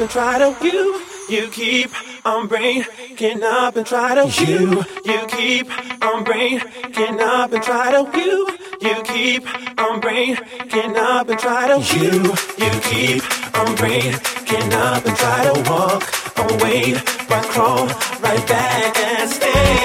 up and try to you. You keep on breaking up and try to you. You keep on breaking up and try to you. You keep on breaking up and try to you. You keep on breaking up and try to walk away, but crawl right back and stay.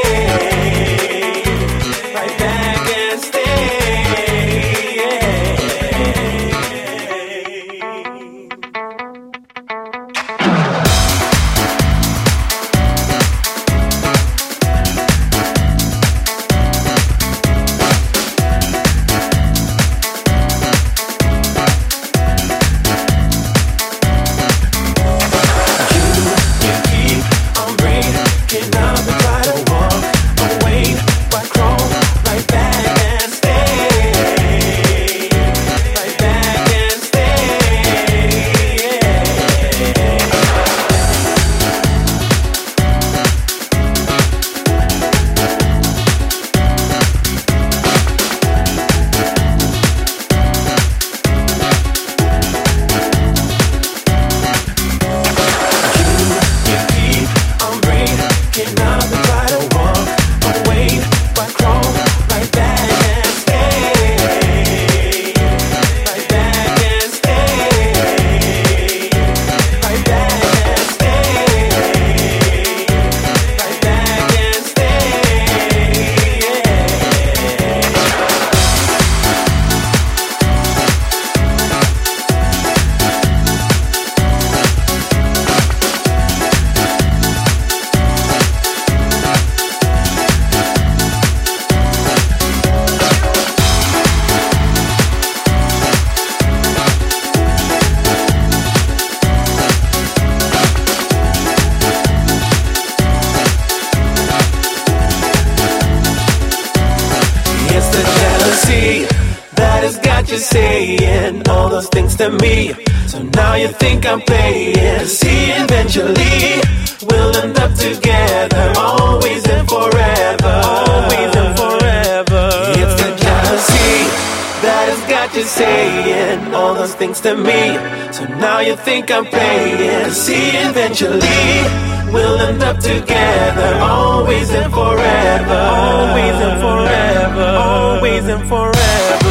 Those me. So now you think I'm playing. See, eventually we'll end up together, always and forever. Always and forever. It's the jealousy that has got you saying all those things to me. So now you think I'm playing. See, eventually we'll end up together, always and forever. Always and forever. Always and forever.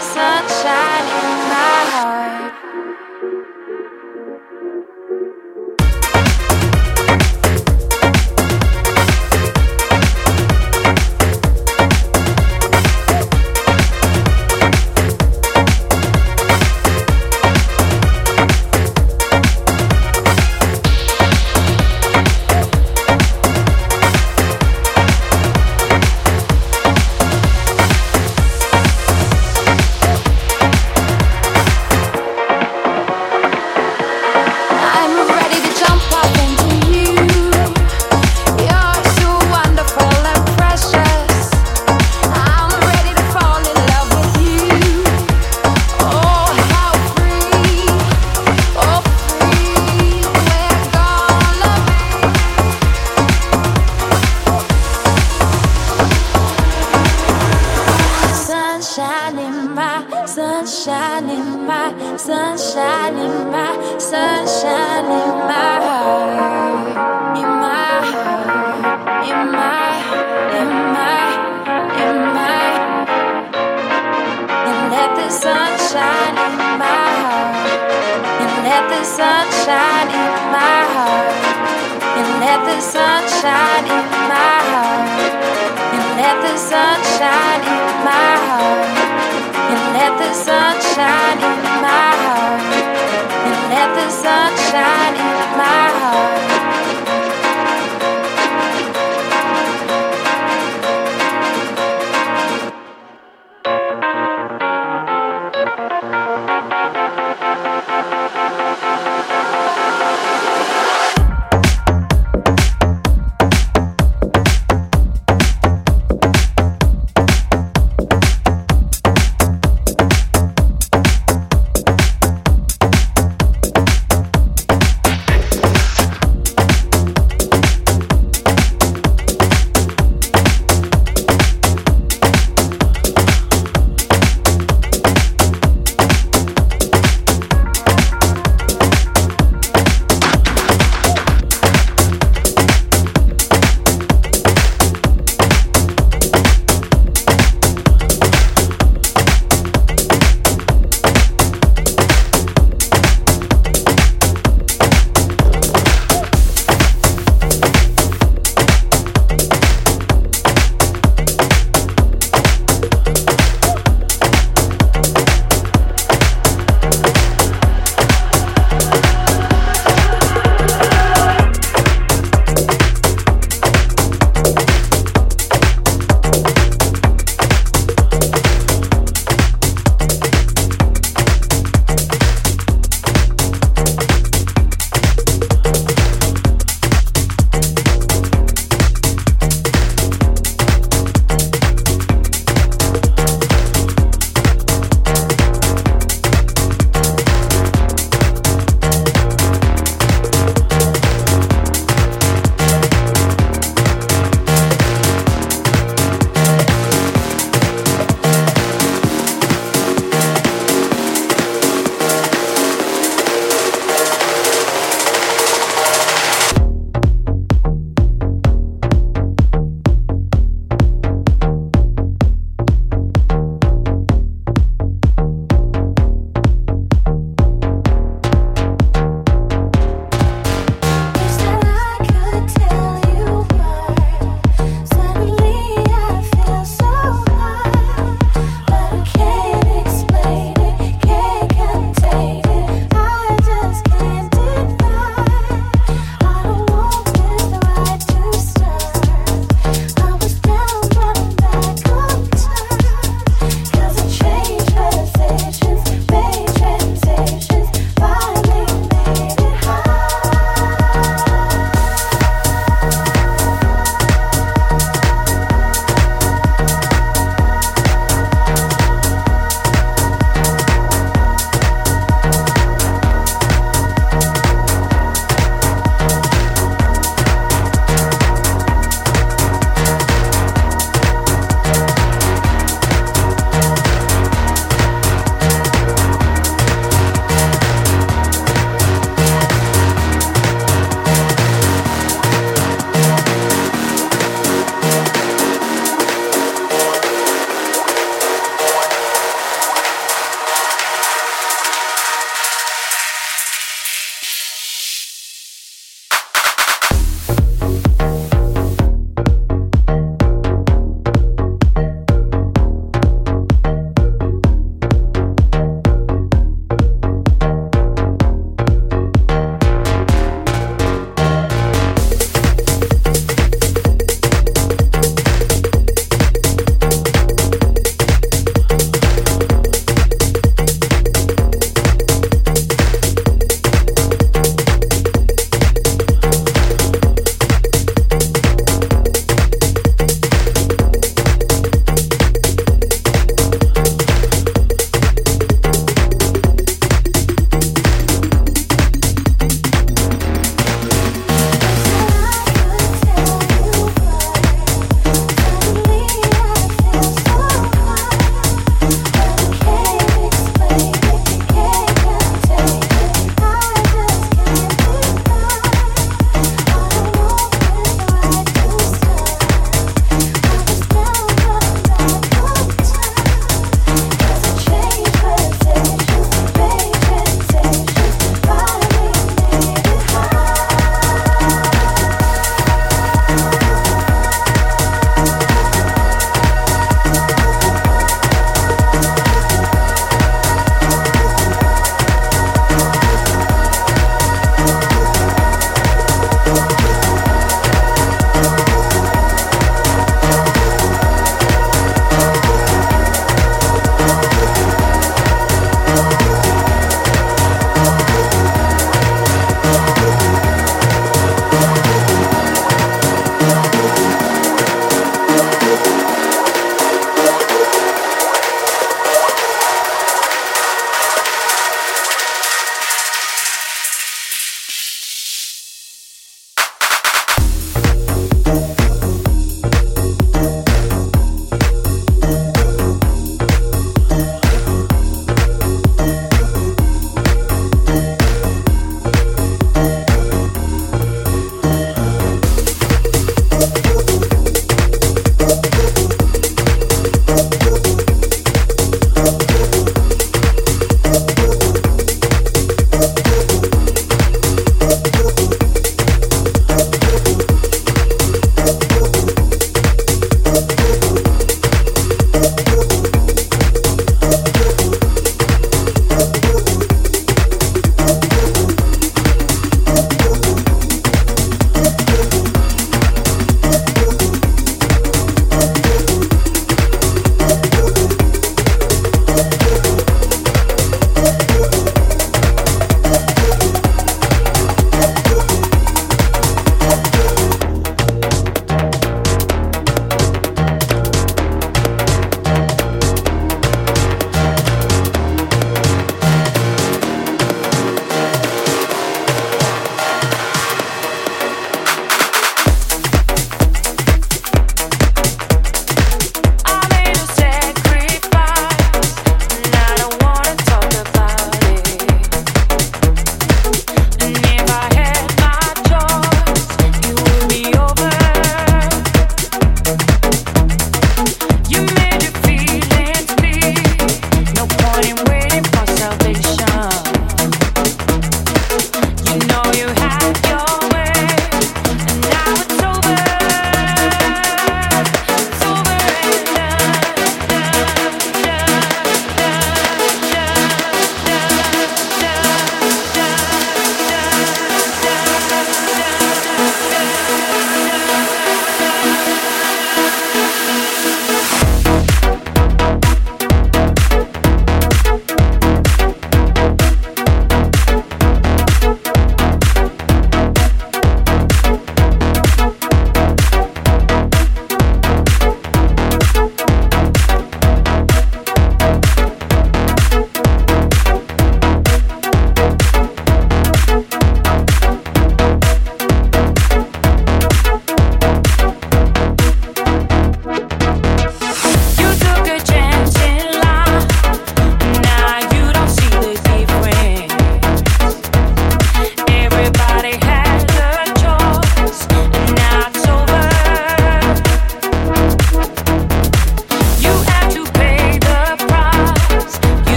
sunshine.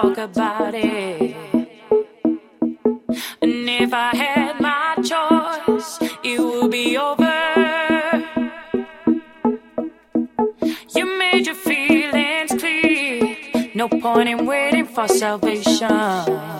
Talk about it. And if I had my choice, it would be over. You made your feelings clear, no point in waiting for salvation.